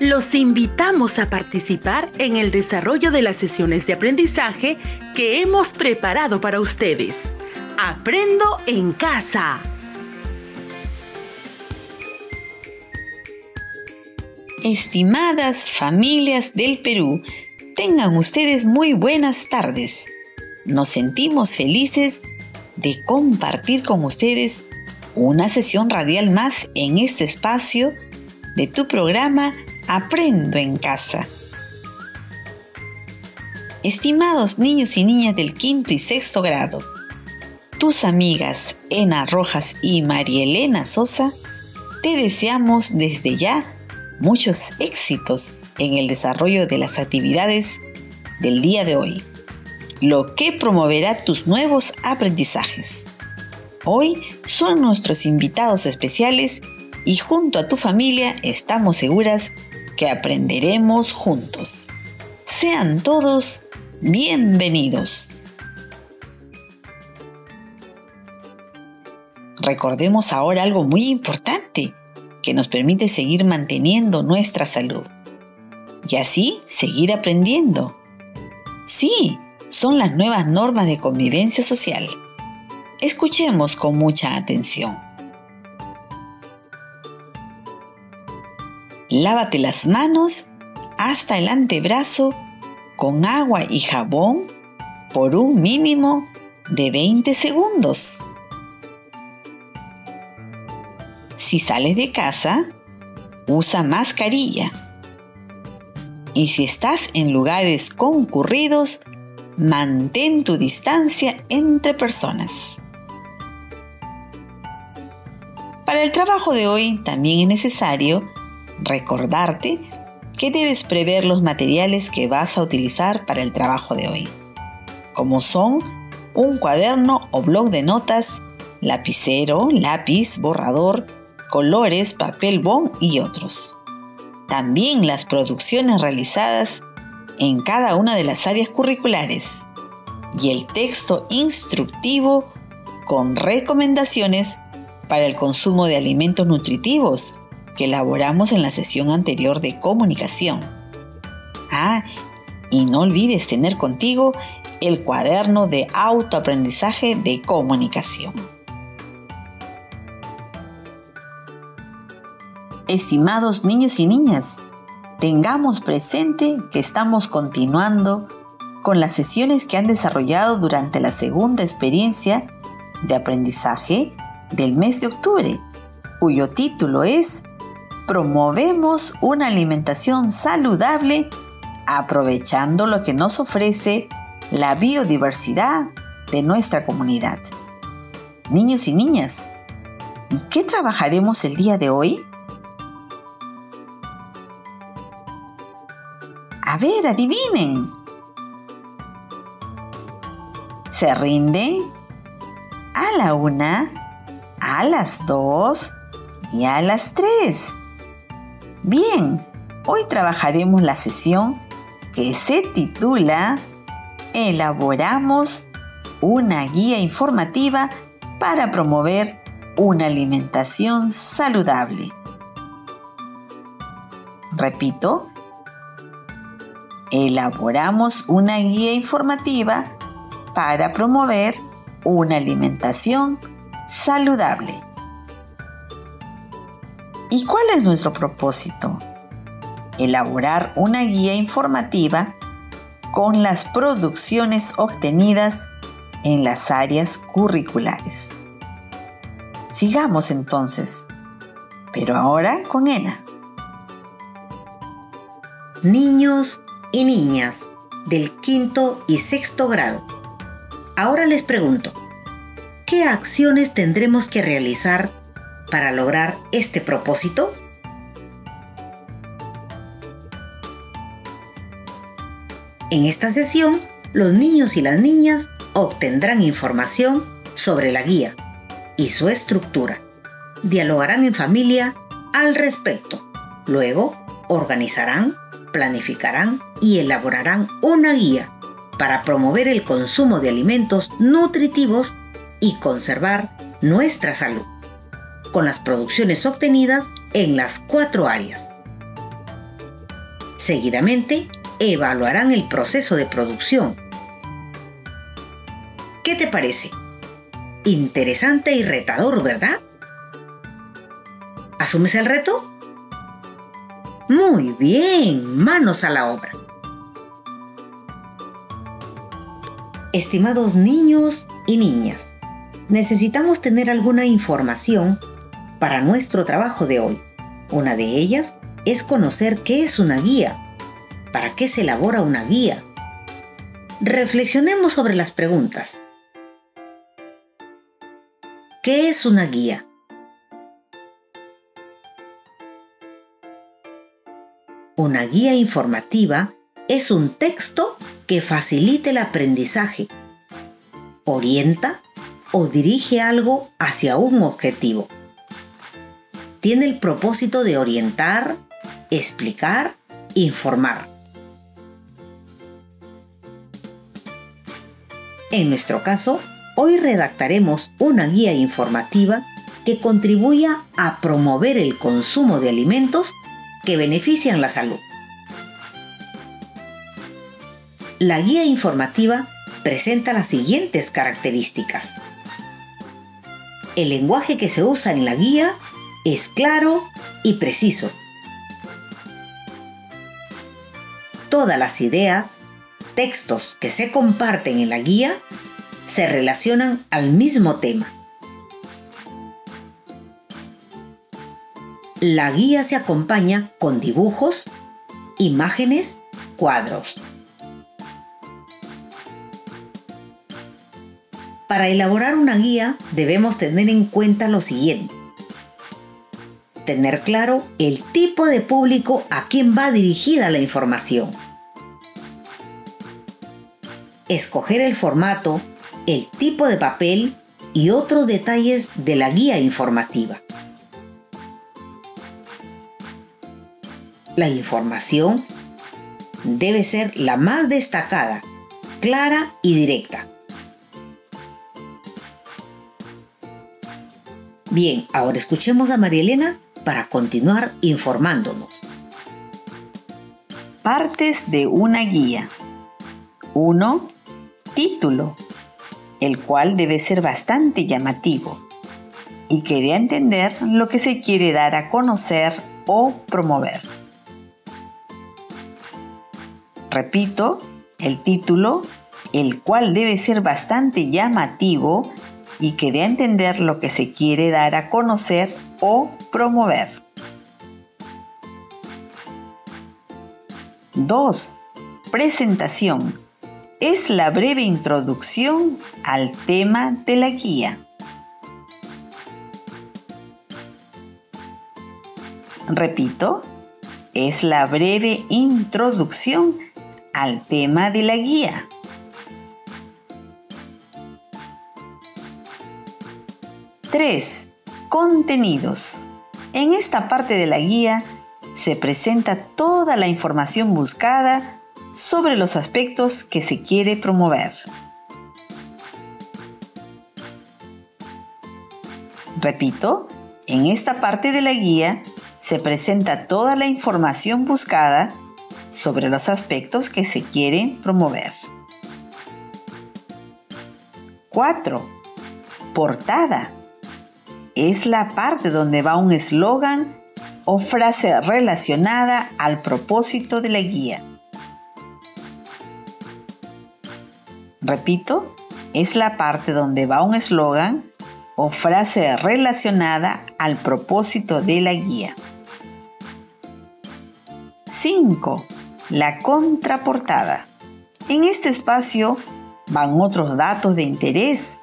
Los invitamos a participar en el desarrollo de las sesiones de aprendizaje que hemos preparado para ustedes. Aprendo en casa. Estimadas familias del Perú, tengan ustedes muy buenas tardes. Nos sentimos felices de compartir con ustedes una sesión radial más en este espacio de tu programa Aprendo en casa. Estimados niños y niñas del quinto y sexto grado, tus amigas Ena Rojas y María Elena Sosa, te deseamos desde ya muchos éxitos en el desarrollo de las actividades del día de hoy, lo que promoverá tus nuevos aprendizajes. Hoy son nuestros invitados especiales y junto a tu familia estamos seguras que aprenderemos juntos. Sean todos bienvenidos. Recordemos ahora algo muy importante que nos permite seguir manteniendo nuestra salud y así seguir aprendiendo. Sí, son las nuevas normas de convivencia social. Escuchemos con mucha atención. Lávate las manos hasta el antebrazo con agua y jabón por un mínimo de 20 segundos. Si sales de casa, usa mascarilla. Y si estás en lugares concurridos, mantén tu distancia entre personas. Para el trabajo de hoy también es necesario recordarte que debes prever los materiales que vas a utilizar para el trabajo de hoy, como son un cuaderno o blog de notas, lapicero, lápiz, borrador, colores, papel bond y otros. También las producciones realizadas en cada una de las áreas curriculares y el texto instructivo con recomendaciones para el consumo de alimentos nutritivos que elaboramos en la sesión anterior de comunicación. Ah, y no olvides tener contigo el cuaderno de autoaprendizaje de comunicación. Estimados niños y niñas, tengamos presente que estamos continuando con las sesiones que han desarrollado durante la segunda experiencia de aprendizaje del mes de octubre, cuyo título es Promovemos una alimentación saludable aprovechando lo que nos ofrece la biodiversidad de nuestra comunidad. Niños y niñas, ¿y qué trabajaremos el día de hoy? A ver, adivinen. ¿Se rinden? A la una, a las 2 y a las 3. Bien, hoy trabajaremos la sesión que se titula Elaboramos una guía informativa para promover una alimentación saludable. Repito, elaboramos una guía informativa para promover una alimentación saludable. ¿Y cuál es nuestro propósito? Elaborar una guía informativa con las producciones obtenidas en las áreas curriculares. Sigamos entonces, pero ahora con ENA. Niños y niñas del quinto y sexto grado. Ahora les pregunto, ¿qué acciones tendremos que realizar para lograr este propósito? En esta sesión, los niños y las niñas obtendrán información sobre la guía y su estructura. Dialogarán en familia al respecto. Luego, organizarán, planificarán y elaborarán una guía para promover el consumo de alimentos nutritivos y conservar nuestra salud. Con las producciones obtenidas, en las cuatro áreas. Seguidamente, evaluarán el proceso de producción. ¿Qué te parece? Interesante y retador, ¿verdad? ¿Asumes el reto? Muy bien, manos a la obra. Estimados niños y niñas, necesitamos tener alguna información para nuestro trabajo de hoy. Una de ellas es conocer qué es una guía, para qué se elabora una guía. Reflexionemos sobre las preguntas. ¿Qué es una guía? Una guía informativa es un texto que facilite el aprendizaje, orienta o dirige algo hacia un objetivo. Tiene el propósito de orientar, explicar, informar. En nuestro caso, hoy redactaremos una guía informativa que contribuya a promover el consumo de alimentos que benefician la salud. La guía informativa presenta las siguientes características. El lenguaje que se usa en la guía es claro y preciso. Todas las ideas, textos que se comparten en la guía se relacionan al mismo tema. La guía se acompaña con dibujos, imágenes, cuadros. Para elaborar una guía debemos tener en cuenta lo siguiente. Tener claro el tipo de público a quien va dirigida la información. Escoger el formato, el tipo de papel y otros detalles de la guía informativa. La información debe ser la más destacada, clara y directa. Bien, ahora escuchemos a María Elena para continuar informándonos. Partes de una guía. 1. Título, el cual debe ser bastante llamativo y que dé a entender lo que se quiere dar a conocer o promover. Repito, el título, el cual debe ser bastante llamativo y que dé a entender lo que se quiere dar a conocer o promover. 2. Presentación. Es la breve introducción al tema de la guía. Repito, es la breve introducción al tema de la guía. 3. Contenidos. En esta parte de la guía se presenta toda la información buscada sobre los aspectos que se quiere promover. Repito, en esta parte de la guía se presenta toda la información buscada sobre los aspectos que se quieren promover. 4. Portada es la parte donde va un eslogan o frase relacionada al propósito de la guía. Repito, es la parte donde va un eslogan o frase relacionada al propósito de la guía. 5. La contraportada. En este espacio van otros datos de interés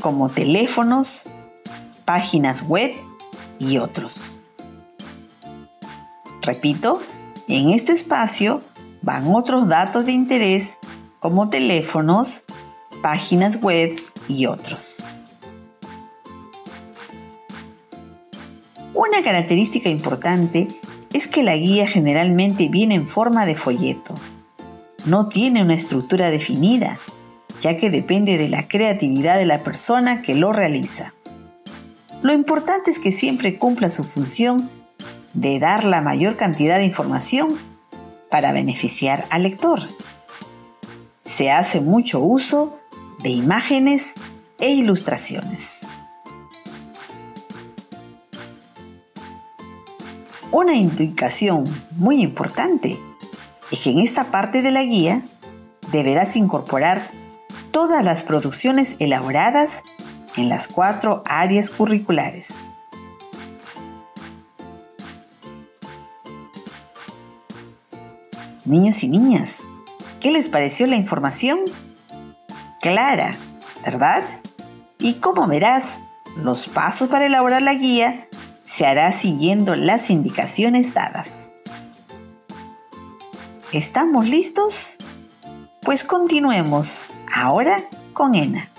como teléfonos, páginas web y otros. Repito, en este espacio van otros datos de interés como teléfonos, páginas web y otros. Una característica importante es que la guía generalmente viene en forma de folleto. No tiene una estructura definida, ya que depende de la creatividad de la persona que lo realiza. Lo importante es que siempre cumpla su función de dar la mayor cantidad de información para beneficiar al lector. Se hace mucho uso de imágenes e ilustraciones. Una indicación muy importante es que en esta parte de la guía deberás incorporar todas las producciones elaboradas en las cuatro áreas curriculares. Niños y niñas, ¿qué les pareció la información? Clara, ¿verdad? Y como verás, los pasos para elaborar la guía se hará siguiendo las indicaciones dadas. ¿Estamos listos? Pues continuemos ahora con ENA.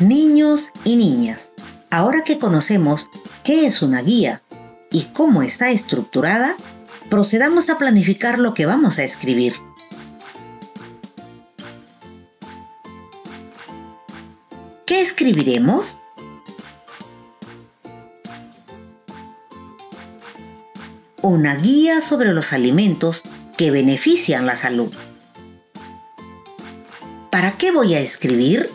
Niños y niñas, ahora que conocemos qué es una guía y cómo está estructurada, procedamos a planificar lo que vamos a escribir. ¿Qué escribiremos? Una guía sobre los alimentos que benefician la salud. ¿Para qué voy a escribir?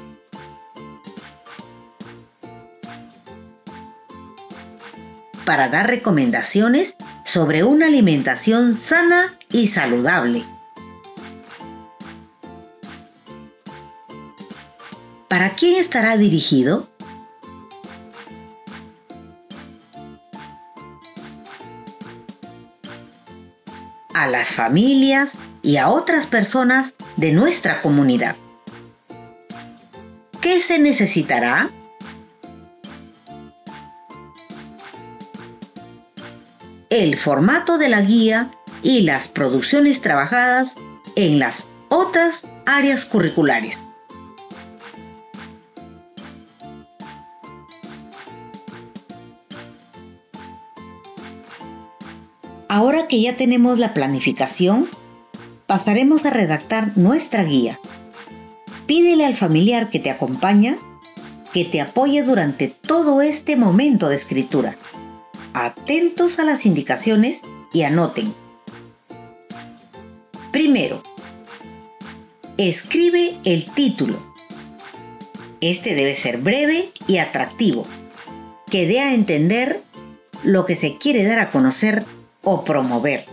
Para dar recomendaciones sobre una alimentación sana y saludable. ¿Para quién estará dirigido? a las familias y a otras personas de nuestra comunidad. ¿Qué se necesitará? El formato de la guía y las producciones trabajadas en las otras áreas curriculares. Ahora que ya tenemos la planificación, pasaremos a redactar nuestra guía. Pídele al familiar que te acompaña que te apoye durante todo este momento de escritura. Atentos a las indicaciones y anoten. Primero, escribe el título. Este debe ser breve y atractivo, que dé a entender lo que se quiere dar a conocer o promover.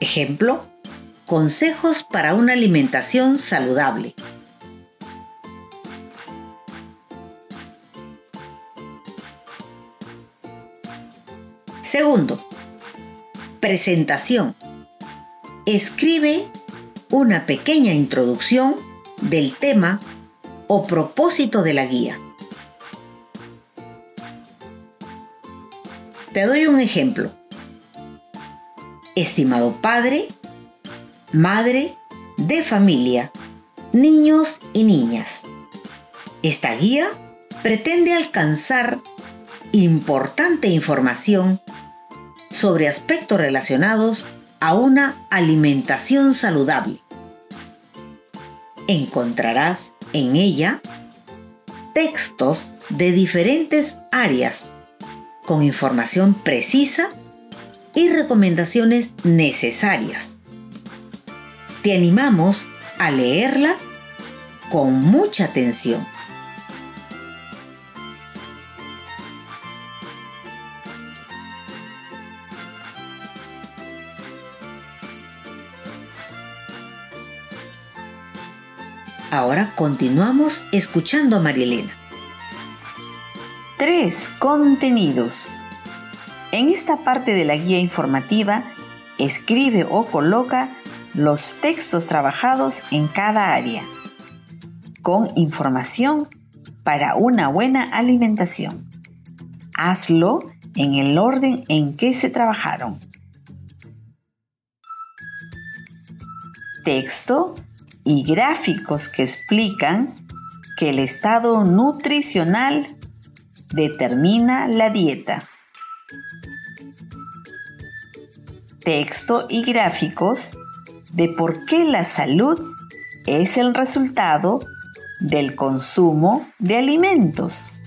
Ejemplo, consejos para una alimentación saludable. Segundo, presentación. Escribe una pequeña introducción del tema o propósito de la guía. Te doy un ejemplo. Estimado padre, madre de familia, niños y niñas. Esta guía pretende alcanzar importante información sobre aspectos relacionados a una alimentación saludable. Encontrarás en ella textos de diferentes áreas con información precisa y recomendaciones necesarias. Te animamos a leerla con mucha atención. Continuamos escuchando a Marielena. 3. Contenidos. En esta parte de la guía informativa, escribe o coloca los textos trabajados en cada área, con información para una buena alimentación. Hazlo en el orden en que se trabajaron. Texto y gráficos que explican que el estado nutricional determina la dieta. Texto y gráficos de por qué la salud es el resultado del consumo de alimentos.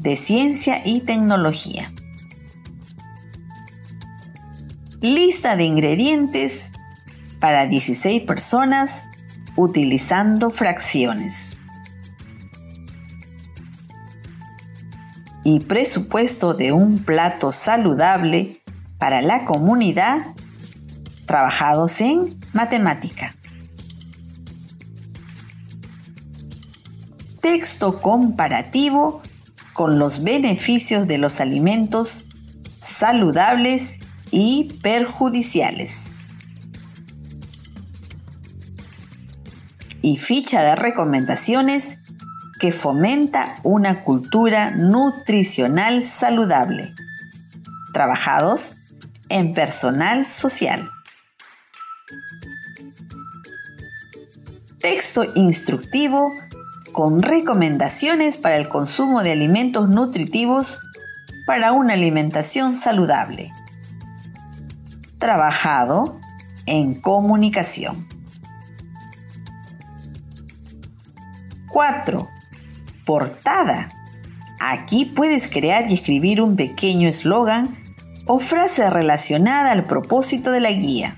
de ciencia y tecnología. Lista de ingredientes para 16 personas utilizando fracciones. Y presupuesto de un plato saludable para la comunidad trabajados en matemática. Texto comparativo con los beneficios de los alimentos saludables y perjudiciales. Y ficha de recomendaciones que fomenta una cultura nutricional saludable, trabajados en personal social. Texto instructivo con recomendaciones para el consumo de alimentos nutritivos para una alimentación saludable. Trabajado en comunicación. 4. Portada. Aquí puedes crear y escribir un pequeño eslogan o frase relacionada al propósito de la guía.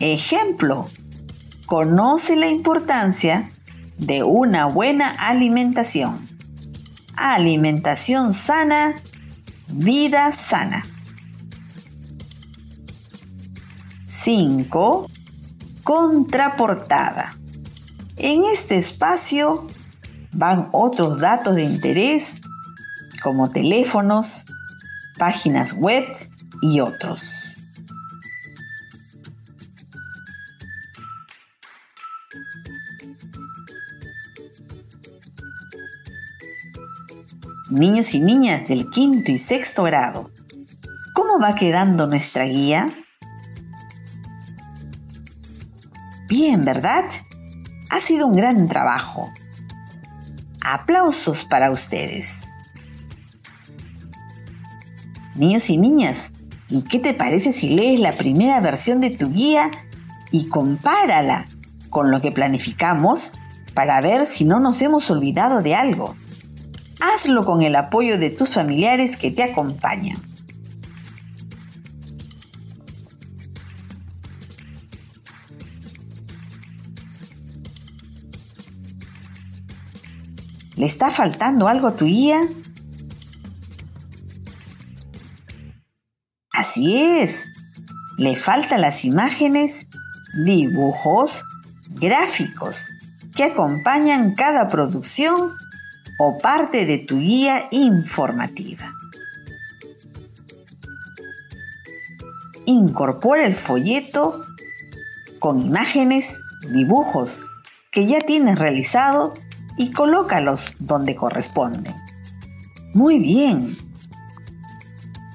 Ejemplo, conoce la importancia de una buena alimentación. Alimentación sana, vida sana. 5. Contraportada. En este espacio van otros datos de interés como teléfonos, páginas web y otros. niños y niñas del quinto y sexto grado. ¿Cómo va quedando nuestra guía? Bien, ¿verdad? Ha sido un gran trabajo. Aplausos para ustedes. Niños y niñas, ¿y qué te parece si lees la primera versión de tu guía y compárala con lo que planificamos para ver si no nos hemos olvidado de algo? Hazlo con el apoyo de tus familiares que te acompañan. ¿Le está faltando algo a tu guía? Así es, le faltan las imágenes, dibujos, gráficos que acompañan cada producción o parte de tu guía informativa. Incorpora el folleto con imágenes, dibujos que ya tienes realizado y colócalos donde corresponden. Muy bien.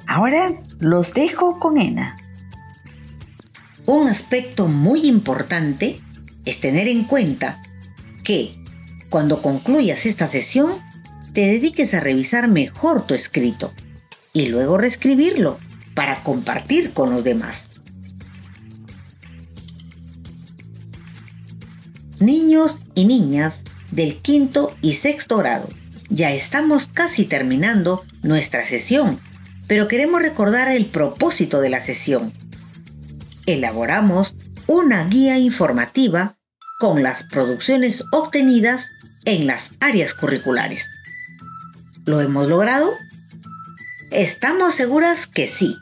Ahora los dejo con Ena. Un aspecto muy importante es tener en cuenta que cuando concluyas esta sesión, te dediques a revisar mejor tu escrito y luego reescribirlo para compartir con los demás. Niños y niñas del quinto y sexto grado, ya estamos casi terminando nuestra sesión, pero queremos recordar el propósito de la sesión. Elaboramos una guía informativa con las producciones obtenidas en las áreas curriculares. ¿Lo hemos logrado? Estamos seguras que sí.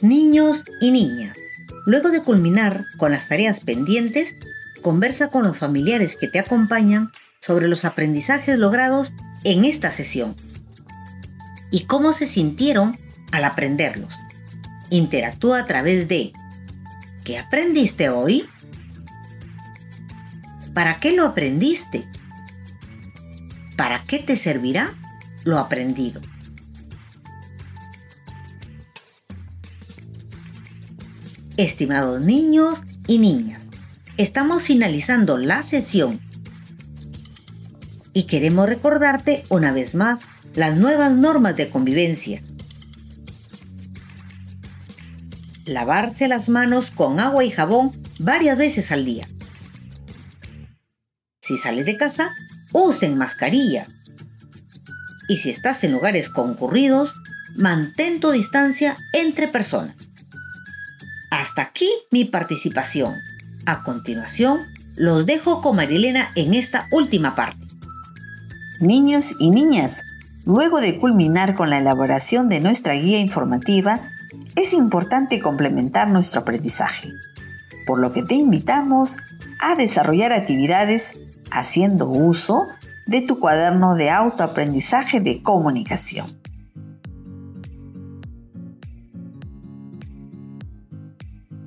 Niños y niñas, luego de culminar con las tareas pendientes, conversa con los familiares que te acompañan sobre los aprendizajes logrados en esta sesión y cómo se sintieron al aprenderlos. Interactúa a través de ¿Qué aprendiste hoy? ¿Para qué lo aprendiste? ¿Para qué te servirá lo aprendido? Estimados niños y niñas, estamos finalizando la sesión y queremos recordarte una vez más las nuevas normas de convivencia lavarse las manos con agua y jabón varias veces al día. Si sales de casa, usen mascarilla. Y si estás en lugares concurridos, mantén tu distancia entre personas. Hasta aquí mi participación. A continuación, los dejo con Marilena en esta última parte. Niños y niñas, luego de culminar con la elaboración de nuestra guía informativa, es importante complementar nuestro aprendizaje, por lo que te invitamos a desarrollar actividades haciendo uso de tu cuaderno de autoaprendizaje de comunicación.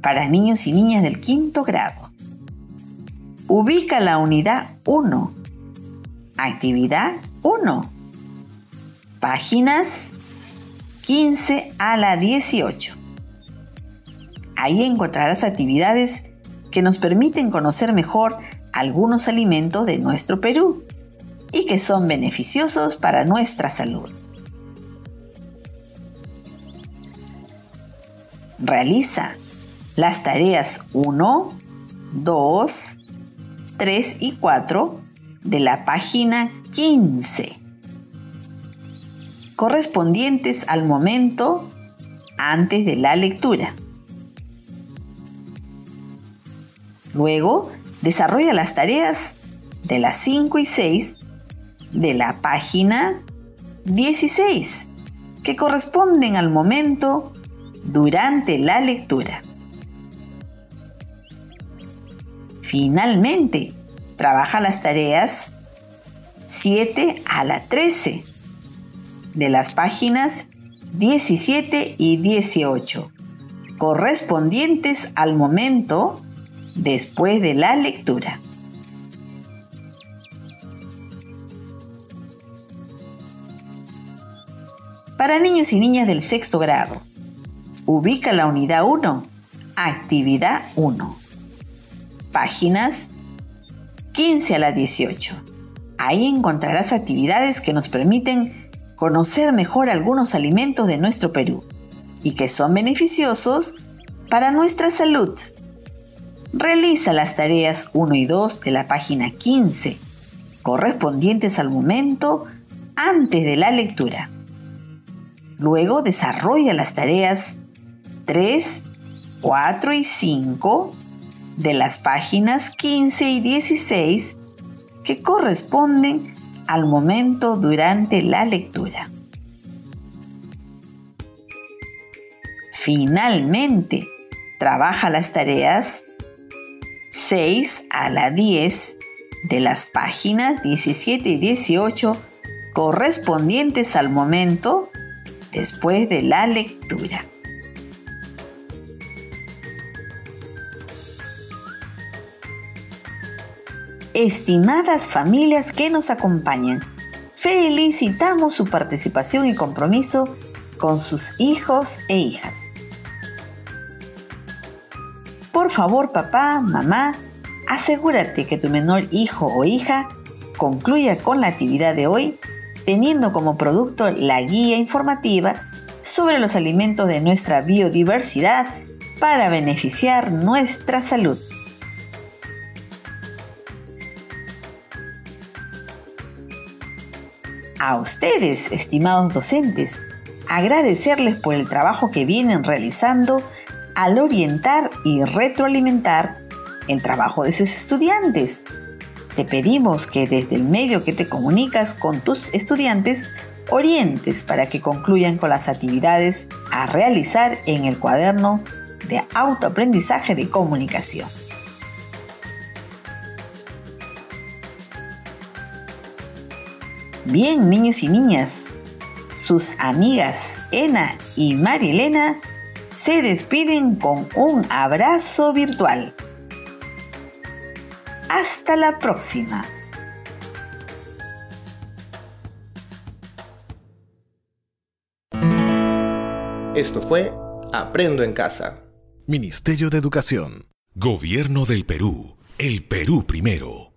Para niños y niñas del quinto grado, ubica la unidad 1. Actividad 1. Páginas 15 a la 18. Ahí encontrarás actividades que nos permiten conocer mejor algunos alimentos de nuestro Perú y que son beneficiosos para nuestra salud. Realiza las tareas 1, 2, 3 y 4 de la página 15 correspondientes al momento antes de la lectura. Luego, desarrolla las tareas de las 5 y 6 de la página 16, que corresponden al momento durante la lectura. Finalmente, trabaja las tareas 7 a la 13 de las páginas 17 y 18, correspondientes al momento después de la lectura. Para niños y niñas del sexto grado, ubica la unidad 1, actividad 1, páginas 15 a la 18. Ahí encontrarás actividades que nos permiten conocer mejor algunos alimentos de nuestro Perú y que son beneficiosos para nuestra salud. Realiza las tareas 1 y 2 de la página 15, correspondientes al momento antes de la lectura. Luego desarrolla las tareas 3, 4 y 5 de las páginas 15 y 16 que corresponden al momento durante la lectura. Finalmente, trabaja las tareas 6 a la 10 de las páginas 17 y 18 correspondientes al momento después de la lectura. Estimadas familias que nos acompañan, felicitamos su participación y compromiso con sus hijos e hijas. Por favor, papá, mamá, asegúrate que tu menor hijo o hija concluya con la actividad de hoy teniendo como producto la guía informativa sobre los alimentos de nuestra biodiversidad para beneficiar nuestra salud. A ustedes, estimados docentes, agradecerles por el trabajo que vienen realizando al orientar y retroalimentar el trabajo de sus estudiantes. Te pedimos que desde el medio que te comunicas con tus estudiantes, orientes para que concluyan con las actividades a realizar en el cuaderno de autoaprendizaje de comunicación. Bien, niños y niñas, sus amigas Ena y Marilena se despiden con un abrazo virtual. Hasta la próxima. Esto fue Aprendo en Casa. Ministerio de Educación. Gobierno del Perú. El Perú primero.